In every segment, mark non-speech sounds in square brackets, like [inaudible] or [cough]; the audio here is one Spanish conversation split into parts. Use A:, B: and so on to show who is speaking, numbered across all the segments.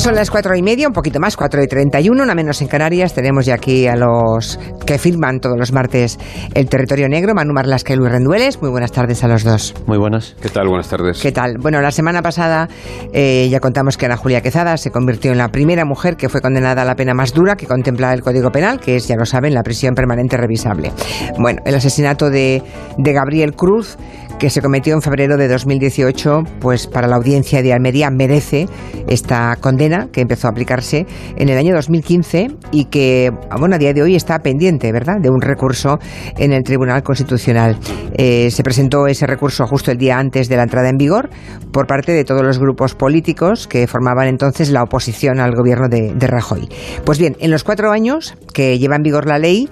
A: Son las cuatro y media, un poquito más, cuatro y treinta y uno, una menos en Canarias. Tenemos ya aquí a los que firman todos los martes el territorio negro, Manu Marlasca y Luis Rendueles. Muy buenas tardes a los dos.
B: Muy buenas.
C: ¿Qué tal? Buenas tardes.
A: ¿Qué tal? Bueno, la semana pasada eh, ya contamos que Ana Julia Quezada se convirtió en la primera mujer que fue condenada a la pena más dura que contempla el Código Penal, que es, ya lo saben, la prisión permanente revisable. Bueno, el asesinato de, de Gabriel Cruz que se cometió en febrero de 2018, pues para la audiencia de Almería merece esta condena que empezó a aplicarse en el año 2015 y que, bueno, a día de hoy está pendiente, ¿verdad?, de un recurso en el Tribunal Constitucional. Eh, se presentó ese recurso justo el día antes de la entrada en vigor por parte de todos los grupos políticos que formaban entonces la oposición al gobierno de, de Rajoy. Pues bien, en los cuatro años que lleva en vigor la ley,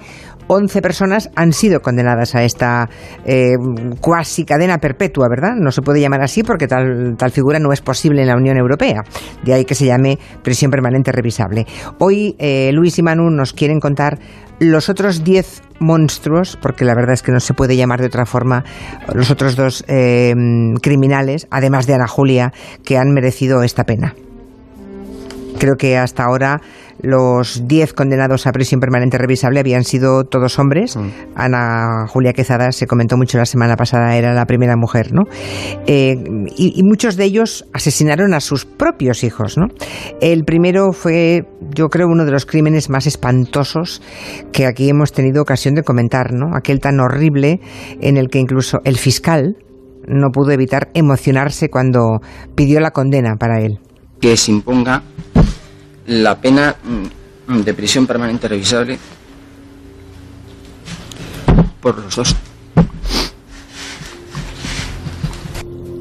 A: 11 personas han sido condenadas a esta eh, cuasi cadena perpetua, ¿verdad? No se puede llamar así porque tal, tal figura no es posible en la Unión Europea. De ahí que se llame prisión permanente revisable. Hoy eh, Luis y Manu nos quieren contar los otros 10 monstruos, porque la verdad es que no se puede llamar de otra forma, los otros dos eh, criminales, además de Ana Julia, que han merecido esta pena. Creo que hasta ahora los 10 condenados a prisión permanente revisable habían sido todos hombres. Mm. Ana Julia Quezada, se comentó mucho la semana pasada, era la primera mujer, ¿no? Eh, y, y, muchos de ellos asesinaron a sus propios hijos, ¿no? El primero fue, yo creo, uno de los crímenes más espantosos que aquí hemos tenido ocasión de comentar, ¿no? Aquel tan horrible en el que incluso el fiscal no pudo evitar emocionarse cuando pidió la condena para él.
D: Que se imponga la pena mm, de prisión permanente revisable por los dos.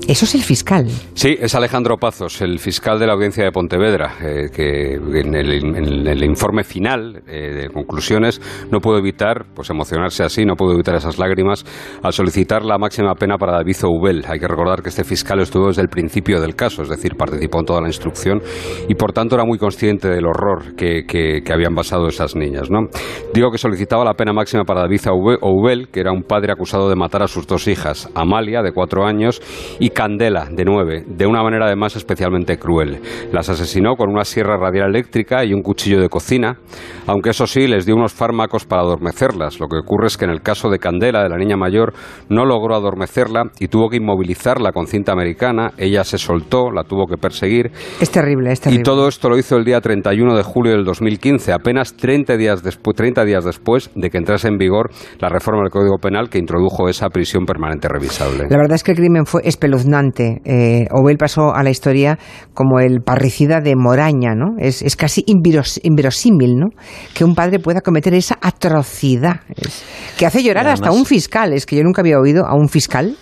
A: Eso es el fiscal.
C: Sí, es Alejandro Pazos, el fiscal de la audiencia de Pontevedra, eh, que en el, informe final eh, de conclusiones no puedo evitar pues emocionarse así, no puedo evitar esas lágrimas al solicitar la máxima pena para David Ubel. Hay que recordar que este fiscal estuvo desde el principio del caso, es decir, participó en toda la instrucción y por tanto era muy consciente del horror que, habían basado esas niñas. ¿no? Digo que solicitaba la pena máxima para David Ubel, que era un padre acusado de matar a sus dos hijas, Amalia, de cuatro años, y Candela, de nueve, de una manera además especialmente cruel. Las asesinó con una sierra radial eléctrica y un cuchillo de cocina, aunque eso sí, les dio unos fármacos para adormecerlas. Lo que ocurre es que en el caso de Candela, de la niña mayor, no logró adormecerla y tuvo que inmovilizarla con cinta americana. Ella se soltó, la tuvo que perseguir.
A: Es terrible, es terrible.
C: Y todo esto lo hizo el día 31 de julio del 2015, apenas 30 días, después, 30 días después de que entrase en vigor la reforma del Código Penal que introdujo esa prisión permanente revisable.
A: La verdad es que el crimen fue espeluznante espeluznante. Eh, Obel pasó a la historia como el parricida de Moraña, ¿no? Es, es casi inveros, inverosímil, ¿no? Que un padre pueda cometer esa atrocidad. Es, que hace llorar además, hasta un fiscal. Es que yo nunca había oído a un fiscal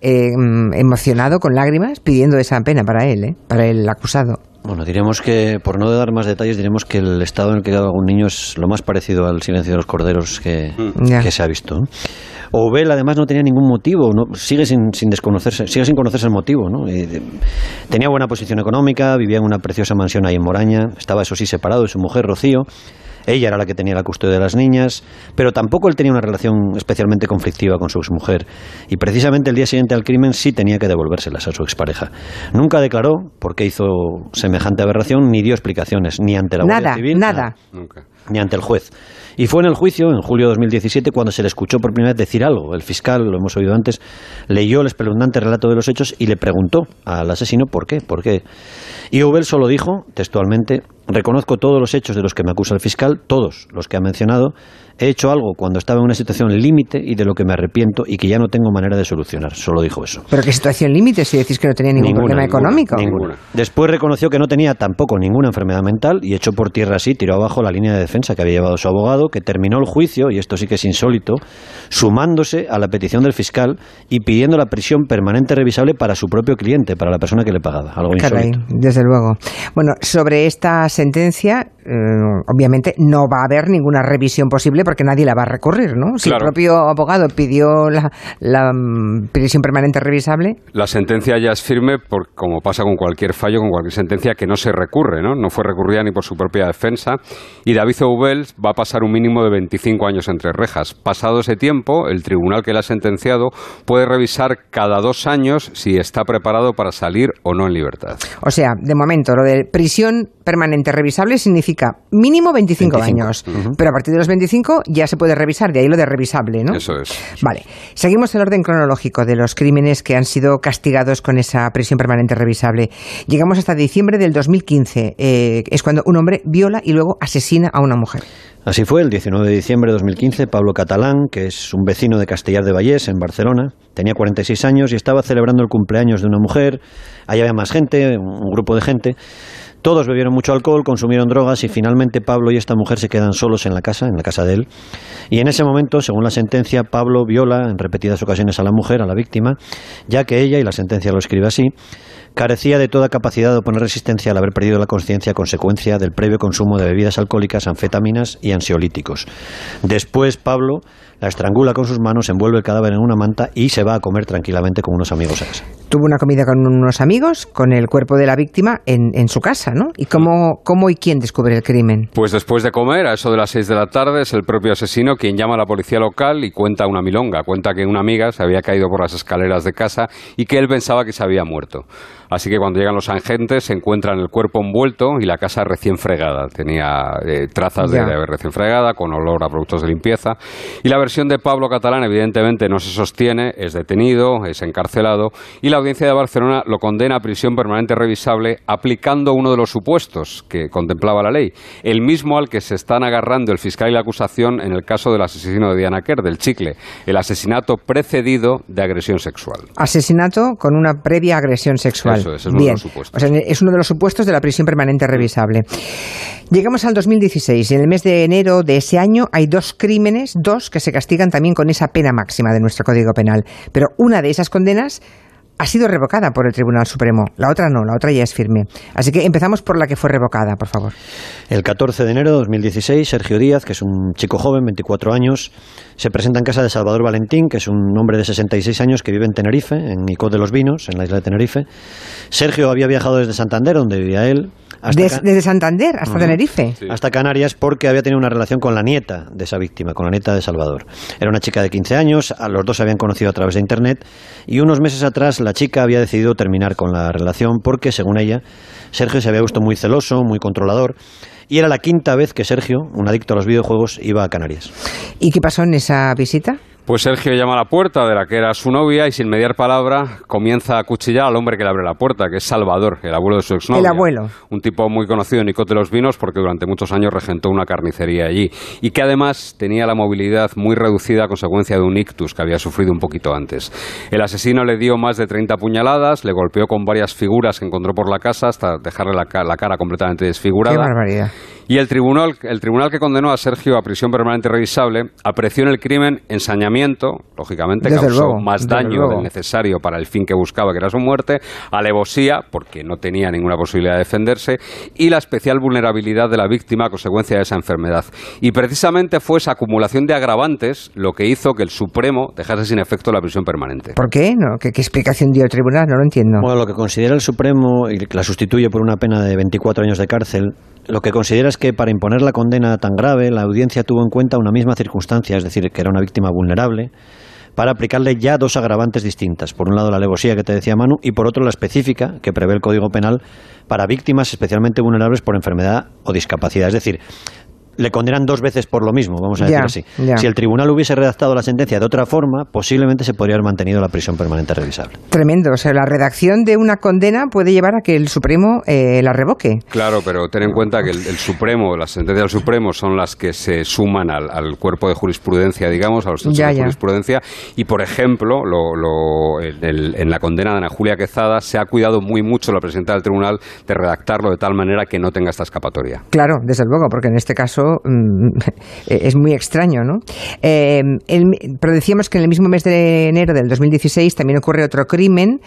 A: eh, emocionado con lágrimas pidiendo esa pena para él, ¿eh? para el acusado.
B: Bueno, diremos que, por no dar más detalles, diremos que el estado en el que queda algún niño es lo más parecido al silencio de los corderos que, mm. que se ha visto. ¿no? Obel además no tenía ningún motivo, ¿no? sigue sin, sin, desconocerse, sigue sin conocerse el motivo. ¿no? Eh, tenía buena posición económica, vivía en una preciosa mansión ahí en Moraña, estaba eso sí separado de su mujer Rocío. Ella era la que tenía la custodia de las niñas, pero tampoco él tenía una relación especialmente conflictiva con su exmujer. Y precisamente el día siguiente al crimen sí tenía que devolvérselas a su expareja. Nunca declaró por qué hizo semejante aberración, ni dio explicaciones, ni ante la
A: nada,
B: Guardia Civil,
A: nada.
B: Nunca. Ni ante el juez. Y fue en el juicio, en julio de 2017, cuando se le escuchó por primera vez decir algo. El fiscal, lo hemos oído antes, leyó el espeluznante relato de los hechos y le preguntó al asesino por qué, por qué. Y Obel solo dijo, textualmente, reconozco todos los hechos de los que me acusa el fiscal, todos los que ha mencionado, he hecho algo cuando estaba en una situación límite y de lo que me arrepiento y que ya no tengo manera de solucionar. Solo dijo eso.
A: ¿Pero qué situación límite si decís que no tenía ningún
B: ninguna,
A: problema
B: ninguna,
A: económico?
B: Ninguna. Después reconoció que no tenía tampoco ninguna enfermedad mental y echó por tierra así, tiró abajo la línea de defensa que había llevado su abogado, que terminó el juicio, y esto sí que es insólito, sumándose a la petición del fiscal y pidiendo la prisión permanente revisable para su propio cliente, para la persona que le pagaba. Algo
A: Caray,
B: insólito.
A: desde luego. Bueno, sobre esta sentencia, eh, obviamente no va a haber ninguna revisión posible porque nadie la va a recurrir, ¿no? Si el propio abogado pidió la, la, mm, prisión permanente revisable.
C: La sentencia ya es firme, por, como pasa con cualquier fallo, con cualquier sentencia, que no se recurre, ¿no? No fue recurrida ni por su propia defensa. Y David Oubel va a pasar un mínimo de 25 años entre rejas. Pasado ese tiempo, el tribunal que le ha sentenciado puede revisar cada dos años si está preparado para salir o no en libertad.
A: O sea, de momento, lo de prisión permanente revisable significa mínimo 25, años. Pero a partir de los 25 ya se puede revisar, de ahí lo de revisable, ¿no?
C: Eso es.
A: Vale. Seguimos el orden cronológico de los crímenes que han sido castigados con esa prisión permanente revisable. Llegamos hasta diciembre del 2015. Eh, es cuando un hombre viola y luego asesina a una mujer.
B: Así fue, el 19 de diciembre de 2015, Pablo Catalán, que es un vecino de Castellar de Vallés, en Barcelona, tenía 46 años y estaba celebrando el cumpleaños de una mujer. Allá había más gente, un grupo de gente. Todos bebieron mucho alcohol, consumieron drogas y finalmente Pablo y esta mujer se quedan solos en la casa, en la casa de él. Y en ese momento, según la sentencia, Pablo viola en repetidas ocasiones a la mujer, a la víctima, ya que ella, y la sentencia lo escribe así, carecía de toda capacidad de oponer resistencia al haber perdido la conciencia a consecuencia del previo consumo de bebidas alcohólicas, anfetaminas y ansiolíticos. Después, Pablo la estrangula con sus manos, envuelve el cadáver en una manta y se va a comer tranquilamente con unos amigos a casa.
A: Tuvo una comida con unos amigos, con el cuerpo de la víctima en, su casa, ¿no? ¿Y cómo, cómo y quién descubre el crimen?
C: Pues después de comer, a eso de las seis de la tarde, es el propio asesino quien llama a la policía local y cuenta una milonga. Cuenta que una amiga se había caído por las escaleras de casa y que él pensaba que se había muerto. Así que cuando llegan los agentes se encuentran el cuerpo envuelto y la casa recién fregada. Tenía eh, trazas de, haber recién fregada, con olor a productos de limpieza. Y la versión de Pablo Catalán evidentemente no se sostiene, es detenido, es encarcelado y la audiencia de Barcelona lo condena a prisión permanente revisable aplicando uno de los supuestos que contemplaba la ley, el mismo al que se están agarrando el fiscal y la acusación en el caso del asesino de Diana Kerr, del chicle, el asesinato precedido de agresión sexual.
A: Asesinato con una previa agresión sexual
C: es uno de los supuestos.
A: es uno de los supuestos de la prisión permanente revisable. Llegamos al 2016 y en el mes de enero de ese año hay dos crímenes, dos que se castigan también con esa pena máxima de nuestro Código Penal. Pero una de esas condenas ha sido revocada por el Tribunal Supremo. La otra no, la otra ya es firme. Así que empezamos por la que fue revocada, por favor.
B: El 14 de enero de 2016, Sergio Díaz, que es un chico joven, 24 años, se presenta en casa de Salvador Valentín, que es un hombre de 66 años que vive en Tenerife, en Nicod de los Vinos, en la isla de Tenerife. Sergio había viajado desde Santander, donde vivía él,
A: desde Santander hasta Tenerife.
B: Hasta Canarias porque había tenido una relación con la nieta de esa víctima, con la nieta de Salvador. Era una chica de 15 años, a los dos se habían conocido a través de Internet y unos meses atrás la chica había decidido terminar con la relación porque, según ella, Sergio se había visto muy celoso, muy controlador y era la quinta vez que Sergio, un adicto a los videojuegos, iba a Canarias.
A: ¿Y qué pasó en esa visita?
C: Pues Sergio llama a la puerta de la que era su novia y sin mediar palabra comienza a cuchillar al hombre que le abre la puerta, que es Salvador, el abuelo de su exnovia.
A: El abuelo.
C: Un tipo muy conocido en Nicote de los Vinos porque durante muchos años regentó una carnicería allí y que además tenía la movilidad muy reducida a consecuencia de un ictus que había sufrido un poquito antes. El asesino le dio más de 30 puñaladas, le golpeó con varias figuras que encontró por la casa hasta dejarle la, la cara completamente desfigurada.
A: Qué barbaridad.
C: Y el tribunal, el tribunal que condenó a Sergio a prisión permanente revisable apreció en el crimen ensañamiento, lógicamente causó más daño del necesario para el fin que buscaba, que era su muerte, alevosía, porque no tenía ninguna posibilidad de defenderse, y la especial vulnerabilidad de la víctima a consecuencia de esa enfermedad. Y precisamente fue esa acumulación de agravantes lo que hizo que el Supremo dejase sin efecto la prisión permanente.
A: ¿Por qué? No, ¿Qué, explicación dio el tribunal? No lo entiendo.
B: Bueno, lo que considera el Supremo y la sustituye por una pena de 24 años de cárcel lo que considera es que para imponer la condena tan grave, la audiencia tuvo en cuenta una misma circunstancia, es decir, que era una víctima vulnerable, para aplicarle ya dos agravantes distintas. Por un lado, la alevosía que te decía Manu, y por otro, la específica que prevé el Código Penal para víctimas especialmente vulnerables por enfermedad o discapacidad. Es decir, le condenan dos veces por lo mismo, vamos a decir así. Si el tribunal hubiese redactado la sentencia de otra forma, posiblemente se podría haber mantenido la prisión permanente revisable.
A: Tremendo. O sea, la redacción de una condena puede llevar a que el Supremo eh, la revoque.
C: Claro, pero ten en cuenta que el, Supremo, las sentencias del Supremo son las que se suman al, cuerpo de jurisprudencia, digamos, a los centros de jurisprudencia. Y, por ejemplo, lo, en la condena de Ana Julia Quezada se ha cuidado muy mucho la presidenta del tribunal de redactarlo de tal manera que no tenga esta escapatoria.
A: Claro, desde luego, porque en este caso Mm, [laughs] es muy extraño, ¿no? Eh, pero decíamos que en el mismo mes de enero del 2016 también ocurre otro crimen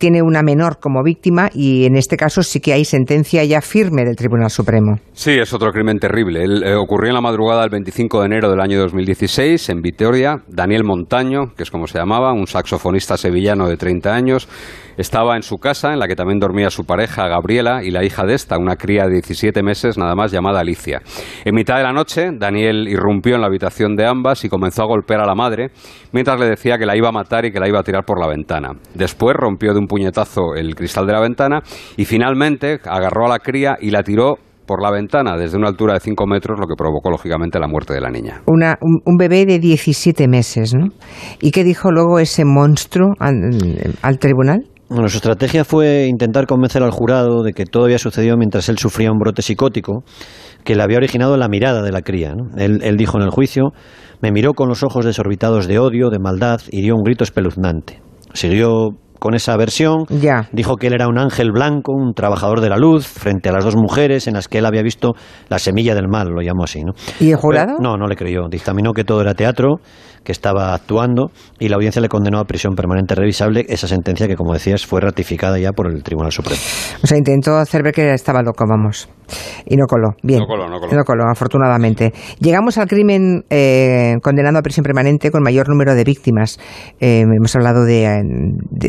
A: tiene una menor como víctima y en este caso sí que hay sentencia ya firme del Tribunal Supremo.
C: Sí, es otro crimen terrible. Eh, ocurrió en la madrugada del 25 de enero del año 2016 en Vitoria. Daniel Montaño, que es como se llamaba, un saxofonista sevillano de 30 años, estaba en su casa, en la que también dormía su pareja Gabriela y la hija de esta, una cría de 17 meses nada más llamada Alicia. En mitad de la noche, Daniel irrumpió en la habitación de ambas y comenzó a golpear a la madre, mientras le decía que la iba a matar y que la iba a tirar por la ventana. Después rompió de un puñetazo el cristal de la ventana y finalmente agarró a la cría y la tiró por la ventana desde una altura de 5 metros, lo que provocó lógicamente la muerte de la niña.
A: Una, un, bebé de 17 meses, ¿no? ¿Y qué dijo luego ese monstruo al tribunal?
B: Bueno, su estrategia fue intentar convencer al jurado de que todo había sucedido mientras él sufría un brote psicótico que le había originado la mirada de la cría. Él, él, dijo en el juicio, me miró con los ojos desorbitados de odio, de maldad y dio un grito espeluznante. Siguió con esa versión.
A: Ya.
B: Dijo que él era un ángel blanco, un trabajador de la luz, frente a las dos mujeres en las que él había visto la semilla del mal, lo llamó así. ¿no?
A: ¿Y el jurado?
B: no, no le creyó. Dictaminó que todo era teatro que estaba actuando y la audiencia le condenó a prisión permanente revisable, esa sentencia que, como decías, fue ratificada ya por el Tribunal Supremo.
A: O sea, intentó hacer ver que estaba loco, vamos. Y no coló. Bien.
C: No coló, no coló.
A: No coló, afortunadamente. Llegamos al crimen eh, condenado a prisión permanente con mayor número de víctimas. Eh, hemos hablado de,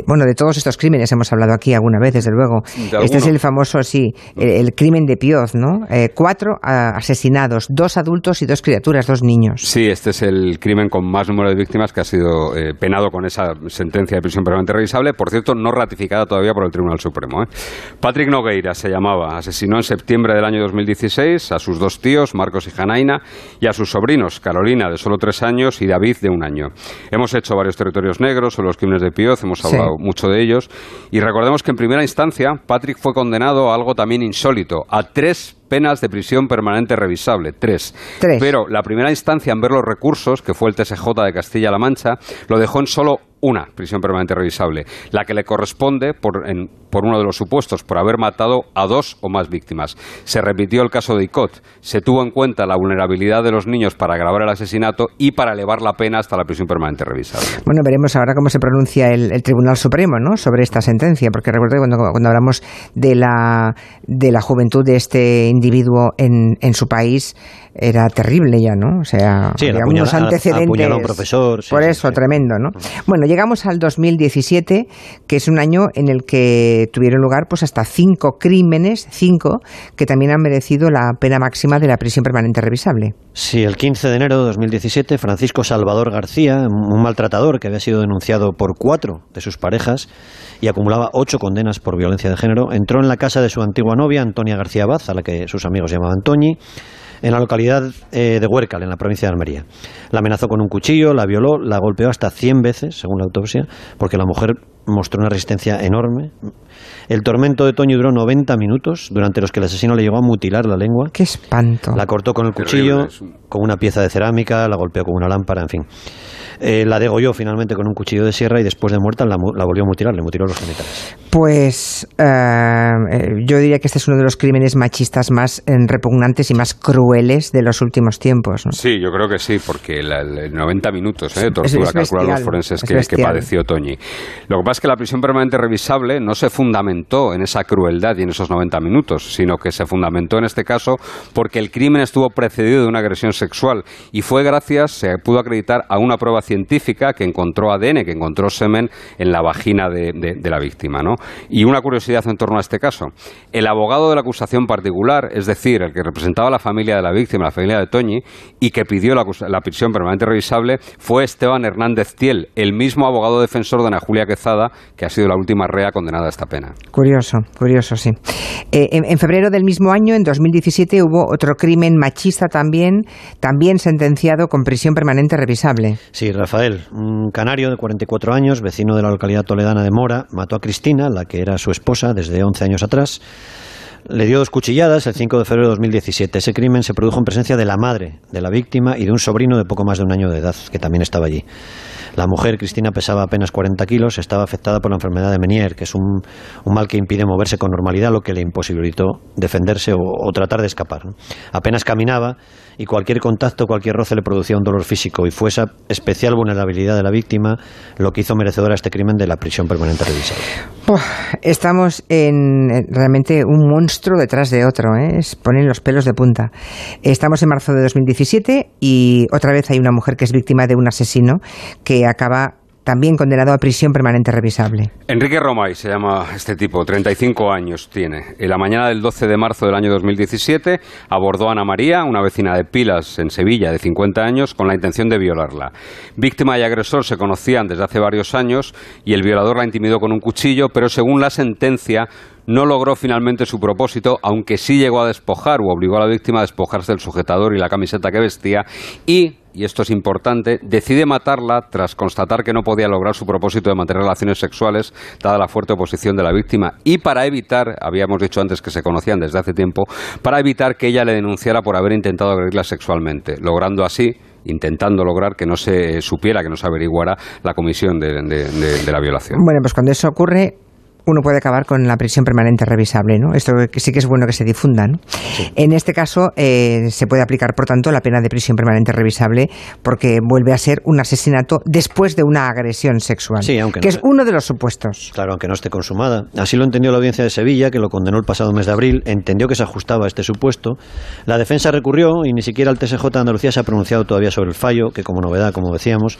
A: bueno, de todos estos crímenes hemos hablado aquí alguna vez, desde luego. este es el famoso, sí, el, crimen de Pioz, ¿no? Eh, cuatro asesinados, dos adultos y dos criaturas, dos niños.
C: Sí, este es el crimen con más número de víctimas que ha sido eh, penado con esa sentencia de prisión permanente revisable, por cierto, no ratificada todavía por el Tribunal Supremo. ¿eh? Patrick Nogueira se llamaba, asesinó en septiembre del año 2016 a sus dos tíos, Marcos y Janaina, y a sus sobrinos, Carolina, de solo tres años, y David, de un año. Hemos hecho varios territorios negros sobre los crímenes de Pioz, hemos hablado mucho de ellos, y recordemos que en primera instancia Patrick fue condenado a algo también insólito, a tres penas de prisión permanente revisable, tres. Pero la primera instancia en ver los recursos, que fue el TSJ de Castilla-La Mancha, lo dejó en solo una prisión permanente revisable, la que le corresponde por, por, uno de los supuestos, por haber matado a dos o más víctimas. Se repitió el caso de Icot, se tuvo en cuenta la vulnerabilidad de los niños para agravar el asesinato y para elevar la pena hasta la prisión permanente revisable.
A: Bueno, veremos ahora cómo se pronuncia el, Tribunal Supremo ¿no? sobre esta sentencia, porque recuerdo cuando, cuando hablamos de la, de la juventud de este individuo en, en su país, era terrible ya, ¿no? O sea,
B: había unos antecedentes. A un profesor.
A: por eso, tremendo, ¿no? Bueno, llegamos al 2017, que es un año en el que tuvieron lugar pues hasta cinco crímenes, cinco, que también han merecido la pena máxima de la prisión permanente revisable.
B: Sí, el 15 de enero de 2017, Francisco Salvador García, un maltratador que había sido denunciado por cuatro de sus parejas y acumulaba ocho condenas por violencia de género, entró en la casa de su antigua novia, Antonia García Baz, a la que sus amigos llamaban Toñi, en la localidad eh, de Huércal, en la provincia de Almería. La amenazó con un cuchillo, la violó, la golpeó hasta 100 veces, según la autopsia, porque la mujer mostró una resistencia enorme. El tormento de Toño duró 90 minutos, durante los que el asesino le llegó a mutilar la lengua.
A: ¡Qué espanto!
B: La cortó con el cuchillo, con una pieza de cerámica, la golpeó con una lámpara, en fin. Eh, la degolló finalmente con un cuchillo de sierra y después de muerta la, volvió a mutilar, le mutiló los genitales.
A: Pues eh, eh, yo diría que este es uno de los crímenes machistas más repugnantes y más crueles de los últimos tiempos.
C: Sí, yo creo que sí, porque el 90 minutos de tortura calculan los forenses que, que, padeció Toñi. Lo que pasa es que la prisión permanente revisable no se fundamentó en esa crueldad y en esos 90 minutos, sino que se fundamentó en este caso porque el crimen estuvo precedido de una agresión sexual y fue gracias, se pudo acreditar a una prueba científica que encontró ADN, que encontró semen en la vagina de, la víctima. ¿no? Y una curiosidad en torno a este caso. El abogado de la acusación particular, es decir, el que representaba a la familia de la víctima, la familia de Toñi, y que pidió la, prisión permanente revisable, fue Esteban Hernández Tiel, el mismo abogado defensor de Ana Julia Quezada, que ha sido la última rea condenada a esta pena.
A: Curioso, curioso, sí. Eh, en, en, febrero del mismo año, en 2017, hubo otro crimen machista también, también sentenciado con prisión permanente revisable.
B: Sí, Rafael, un canario de 44 años, vecino de la localidad toledana de Mora, mató a Cristina, la que era su esposa desde 11 años atrás. Le dio dos cuchilladas el 5 de febrero de 2017. Ese crimen se produjo en presencia de la madre de la víctima y de un sobrino de poco más de un año de edad, que también estaba allí. La mujer, Cristina, pesaba apenas 40 kilos, estaba afectada por la enfermedad de Menier, que es un, mal que impide moverse con normalidad, lo que le imposibilitó defenderse o, tratar de escapar. Apenas caminaba y cualquier contacto, cualquier roce le producía un dolor físico y fue esa especial vulnerabilidad de la víctima lo que hizo merecedora este crimen de la prisión permanente revisable.
A: estamos en realmente un monstruo detrás de otro, ¿eh? ponen los pelos de punta. Estamos en marzo de 2017 y otra vez hay una mujer que es víctima de un asesino que acaba también condenado a prisión permanente revisable.
C: Enrique Romay se llama este tipo, 35 años tiene. En la mañana del 12 de marzo del año 2017 abordó a Ana María, una vecina de Pilas en Sevilla de 50 años, con la intención de violarla. Víctima y agresor se conocían desde hace varios años y el violador la intimidó con un cuchillo, pero según la sentencia no logró finalmente su propósito, aunque sí llegó a despojar o obligó a la víctima a despojarse del sujetador y la camiseta que vestía y y esto es importante, decide matarla tras constatar que no podía lograr su propósito de mantener relaciones sexuales, dada la fuerte oposición de la víctima, y para evitar, habíamos dicho antes que se conocían desde hace tiempo, para evitar que ella le denunciara por haber intentado agredirla sexualmente, logrando así intentando lograr que no se supiera, que no se averiguara la comisión de, la violación.
A: Bueno, pues cuando eso ocurre, uno puede acabar con la prisión permanente revisable, ¿no? Esto sí que es bueno que se difunda, ¿no? En este caso eh, se puede aplicar, por tanto, la pena de prisión permanente revisable porque vuelve a ser un asesinato después de una agresión sexual,
B: sí, aunque
A: que es uno de los supuestos.
B: Claro, aunque no esté consumada. Así lo entendió la audiencia de Sevilla, que lo condenó el pasado mes de abril, entendió que se ajustaba a este supuesto. La defensa recurrió y ni siquiera el TSJ de Andalucía se ha pronunciado todavía sobre el fallo, que como novedad, como decíamos,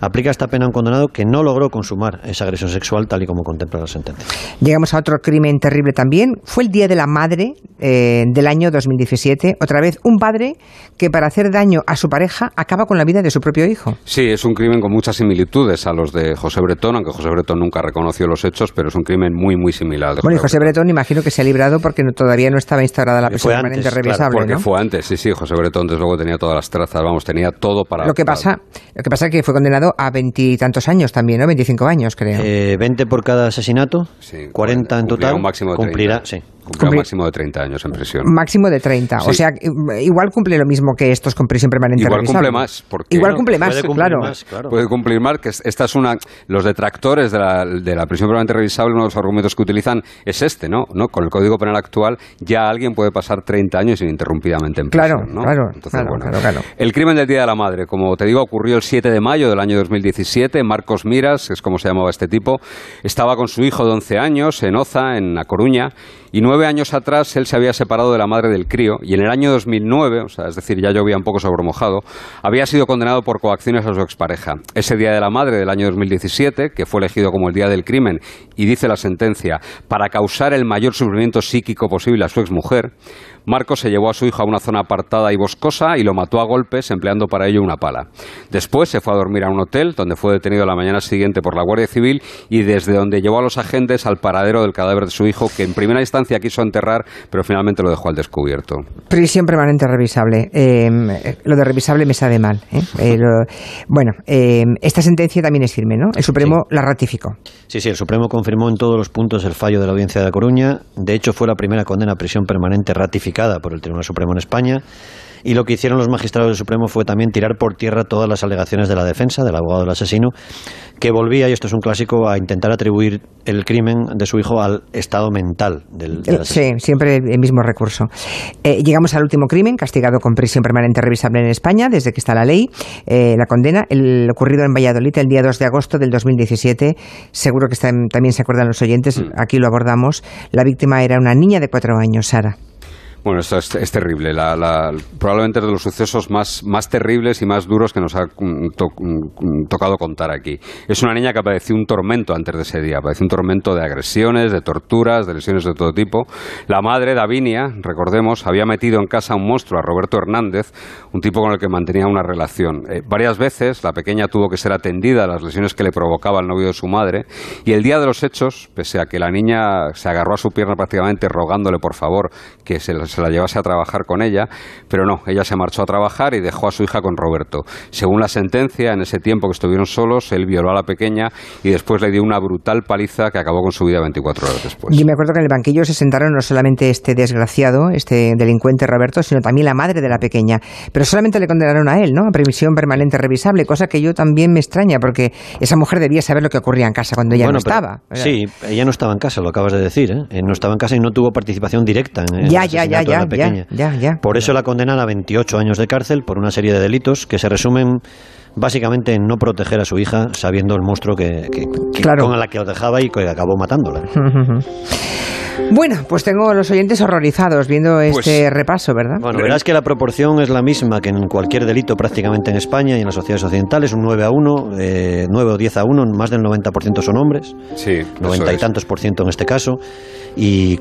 B: aplica esta pena a un condenado que no logró consumar esa agresión sexual tal y como contempla la sentencia.
A: Llegamos a otro crimen terrible también. Fue el Día de la Madre eh, del año 2017. Otra vez, un padre que para hacer daño a su pareja acaba con la vida de su propio hijo.
C: Sí, es un crimen con muchas similitudes a los de José Bretón, aunque José Bretón nunca reconoció los hechos, pero es un crimen muy, muy similar.
A: Bueno, y José Bretón imagino que se ha librado porque todavía no estaba instaurada la prisión permanente revisable.
C: porque fue antes, sí, sí. José Bretón, desde luego, tenía todas las trazas, vamos, tenía todo para.
A: Lo que pasa, lo que pasa es que fue condenado a veintitantos años también, ¿no? 25 años, creo.
B: Eh, 20 por cada asesinato, sí, 40 en total.
C: Un máximo de
B: cumplirá, sí.
C: Cumple un máximo de 30 años en prisión.
A: Máximo de 30. O sea, igual cumple lo mismo que estos con prisión permanente
C: Igual cumple más. Porque
A: igual cumple más, claro.
C: Puede cumplir más, que esta es una... Los detractores de la, de la prisión permanente revisable, uno de los argumentos que utilizan es este, ¿no? ¿no? Con el Código Penal actual ya alguien puede pasar 30 años ininterrumpidamente en prisión,
A: claro, Claro, claro, claro,
C: El crimen del Día de la Madre, como te digo, ocurrió el 7 de mayo del año 2017. Marcos Miras, es como se llamaba este tipo, estaba con su hijo de 11 años en Oza, en La Coruña, y nueve años atrás él se había separado de la madre del crío y en el año 2009, o sea, es decir, ya llovía un poco sobre mojado, había sido condenado por coacciones a su expareja. Ese Día de la Madre del año 2017, que fue elegido como el Día del Crimen, y dice la sentencia, para causar el mayor sufrimiento psíquico posible a su exmujer, Marcos se llevó a su hijo a una zona apartada y boscosa y lo mató a golpes empleando para ello una pala. Después se fue a dormir a un hotel donde fue detenido la mañana siguiente por la Guardia Civil y desde donde llevó a los agentes al paradero del cadáver de su hijo que en primera instancia quiso enterrar pero finalmente lo dejó al descubierto.
A: Prisión permanente revisable. Em, lo de revisable me sabe mal. ¿eh? [laughs] Eh, bueno, em, esta sentencia también es firme, ¿no? El Supremo la ratificó.
B: Sí, sí, el Supremo confirmó en todos los puntos el fallo de la Audiencia de La Coruña. De hecho, fue la primera condena a prisión permanente ratificada por el Tribunal Supremo en España. Y lo que hicieron los magistrados del Supremo fue también tirar por tierra todas las alegaciones de la defensa, del abogado del asesino, que volvía, y esto es un clásico, a intentar atribuir el crimen de su hijo al estado mental del, asesino.
A: Sí, siempre el mismo recurso. Eh, llegamos al último crimen, castigado con prisión permanente revisable en España, desde que está la ley, eh, la condena, el ocurrido en Valladolid el día 2 de agosto del 2017. Seguro que también se acuerdan los oyentes, mm. aquí lo abordamos. La víctima era una niña de cuatro años, Sara.
C: Bueno, esto es, terrible. La, probablemente es de los sucesos más, más terribles y más duros que nos ha mm, mm, tocado contar aquí. Es una niña que padeció un tormento antes de ese día. Padeció un tormento de agresiones, de torturas, de lesiones de todo tipo. La madre, Davinia, recordemos, había metido en casa un monstruo, a Roberto Hernández, un tipo con el que mantenía una relación. Eh, varias veces la pequeña tuvo que ser atendida a las lesiones que le provocaba el novio de su madre. Y el día de los hechos, pese a que la niña se agarró a su pierna prácticamente rogándole por favor que se las se la llevase a trabajar con ella, pero no, ella se marchó a trabajar y dejó a su hija con Roberto. Según la sentencia, en ese tiempo que estuvieron solos, él violó a la pequeña y después le dio una brutal paliza que acabó con su vida 24 horas después.
A: Y me acuerdo que en el banquillo se sentaron no solamente este desgraciado, este delincuente Roberto, sino también la madre de la pequeña. Pero solamente le condenaron a él, ¿no? A previsión permanente revisable, cosa que yo también me extraña, porque esa mujer debía saber lo que ocurría en casa cuando ella no estaba.
B: Sí, ella no estaba en casa, lo acabas de decir, ¿eh? No estaba en casa y no tuvo participación directa en
A: ya, ya, ya, ya, ya, ya, ya,
B: Por eso la condenan a 28 años de cárcel por una serie de delitos que se resumen básicamente en no proteger a su hija sabiendo el monstruo que, con la que lo dejaba y que acabó matándola. [laughs]
A: Bueno, pues tengo los oyentes horrorizados viendo pues este repaso, ¿verdad?
B: Bueno, verás que la proporción es la misma que en cualquier delito prácticamente en España y en las sociedades occidentales, un 9 a 1, eh, 9 o 10 a 1, más del 90% son hombres,
C: sí,
B: 90 y tantos por ciento en este caso, y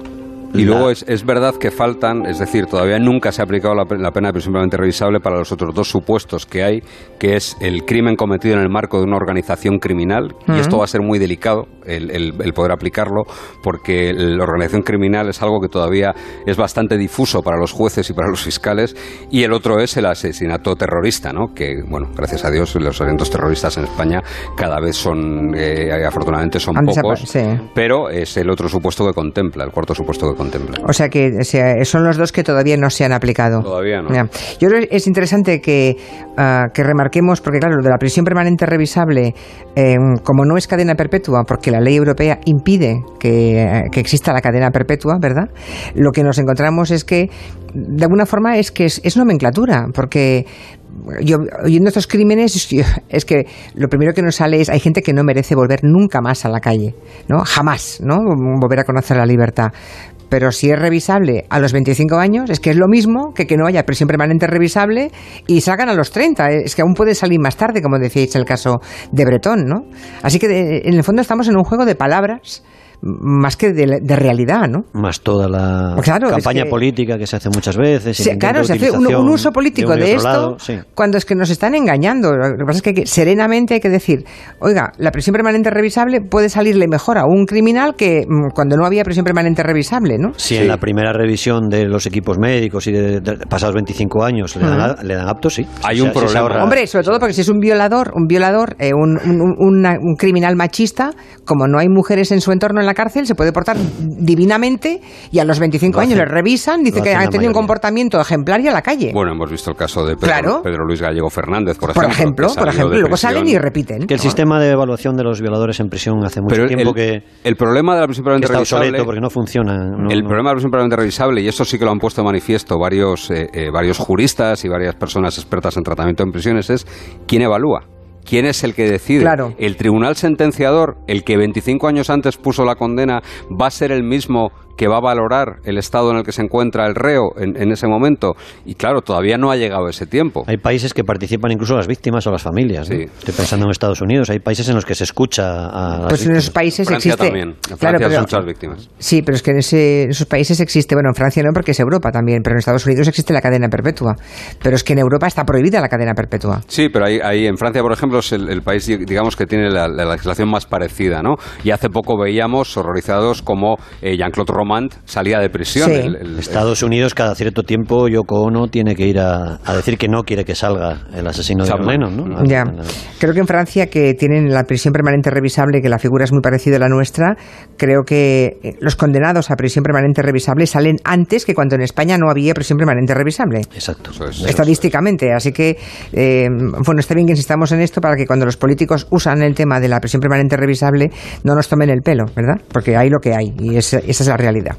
C: y luego es, es, verdad que faltan, es decir, todavía nunca se ha aplicado la, pena de prisión revisable para los otros dos supuestos que hay, que es el crimen cometido en el marco de una organización criminal, y esto va a ser muy delicado el, el, poder aplicarlo, porque la organización criminal es algo que todavía es bastante difuso para los jueces y para los fiscales, y el otro es el asesinato terrorista, ¿no? que, bueno, gracias a Dios, los asesinatos terroristas en España cada vez son, eh, afortunadamente, son pocos, pero es el otro supuesto que contempla, el cuarto supuesto que contempla.
A: O sea que son los dos que todavía no se han aplicado.
C: Todavía no.
A: Yo creo que es interesante que, ah, que remarquemos, porque claro, lo de la prisión permanente revisable, em, como no es cadena perpetua, porque la ley europea impide que, que, exista la cadena perpetua, ¿verdad? Lo que nos encontramos es que, de alguna forma, es que es, es nomenclatura, porque yo oyendo estos crímenes [laughs] es que lo primero que nos sale es hay gente que no merece volver nunca más a la calle, ¿no? Jamás, ¿no? Volver a conocer la libertad. Pero si es revisable a los 25 años, es que es lo mismo que que no haya presión permanente revisable y salgan a los 30. Es que aún puede salir más tarde, como decíais el caso de Bretón, ¿no? Así que en el fondo estamos en un juego de palabras más que de, realidad, ¿no?
B: Más toda la campaña política que se hace muchas veces.
A: claro, se hace un, uso político de, esto cuando es que nos están engañando. Lo que pasa es que, serenamente hay que decir, oiga, la prisión permanente revisable puede salirle mejor a un criminal que mm, cuando no había prisión permanente revisable, ¿no?
B: Si en la primera revisión de los equipos médicos y de, pasados 25 años le dan, le dan apto, sí.
C: Hay un problema.
A: Hombre, sobre todo porque si es un violador, un violador, eh, un, un, criminal machista, como no hay mujeres en su entorno en la cárcel, se puede portar divinamente y a los 25 años le revisan, dice que ha tenido un comportamiento ejemplar y a la calle.
C: Bueno, hemos visto el caso de Pedro, Pedro Luis Gallego Fernández, por ejemplo.
A: Por ejemplo, por ejemplo luego salen y repiten.
B: Que el sistema de evaluación de los violadores en prisión hace mucho tiempo que.
C: El problema de la prisión permanente revisable.
B: porque no funciona.
C: el problema de la prisión permanente revisable, y eso sí que lo han puesto de manifiesto varios, eh, eh, varios juristas y varias personas expertas en tratamiento en prisiones, es quién evalúa. ¿Quién es el que decide?
A: Claro.
C: El tribunal sentenciador, el que 25 años antes puso la condena, va a ser el mismo que va a valorar el estado en el que se encuentra el reo en, ese momento. Y claro, todavía no ha llegado ese tiempo.
B: Hay países que participan incluso las víctimas o las familias. Estoy pensando en Estados Unidos. Hay países en los que se escucha a
A: Pues en esos países
C: Francia
A: existe.
C: también. En Francia hay muchas víctimas.
A: Sí, pero es que en, esos países existe. Bueno, en Francia no, porque es Europa también. Pero en Estados Unidos existe la cadena perpetua. Pero es que en Europa está prohibida la cadena perpetua.
C: Sí, pero ahí, en Francia, por ejemplo, el, país, digamos, que tiene la, legislación más parecida, ¿no? Y hace poco veíamos horrorizados como eh, Jean-Claude Romand salía de prisión.
B: Estados Unidos cada cierto tiempo Yoko Ono tiene que ir a, decir que no quiere que salga el asesino de Lennon, ¿no?
A: Ya. Creo que en Francia que tienen la prisión permanente revisable, que la figura es muy parecida a la nuestra, creo que eh, los condenados a prisión permanente revisable salen antes que cuando en España no había prisión permanente revisable.
B: Exacto.
A: Estadísticamente. Así que, eh, bueno, está bien que insistamos en esto para que cuando los políticos usan el tema de la prisión permanente revisable no nos tomen el pelo, ¿verdad? Porque hay lo que hay y esa es la realidad.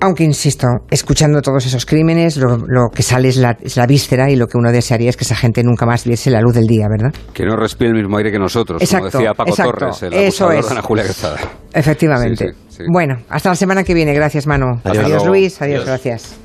A: Aunque, insisto, escuchando todos esos crímenes, lo, que sale es la, víscera y lo que uno desearía es que esa gente nunca más viese la luz del día, ¿verdad?
C: Que no respire el mismo aire que nosotros, como decía Paco Torres, el eso es. de Ana Julia Quesada.
A: Efectivamente. Bueno, hasta la semana que viene. Gracias, Manu.
B: Adiós,
A: Luis. Adiós, gracias.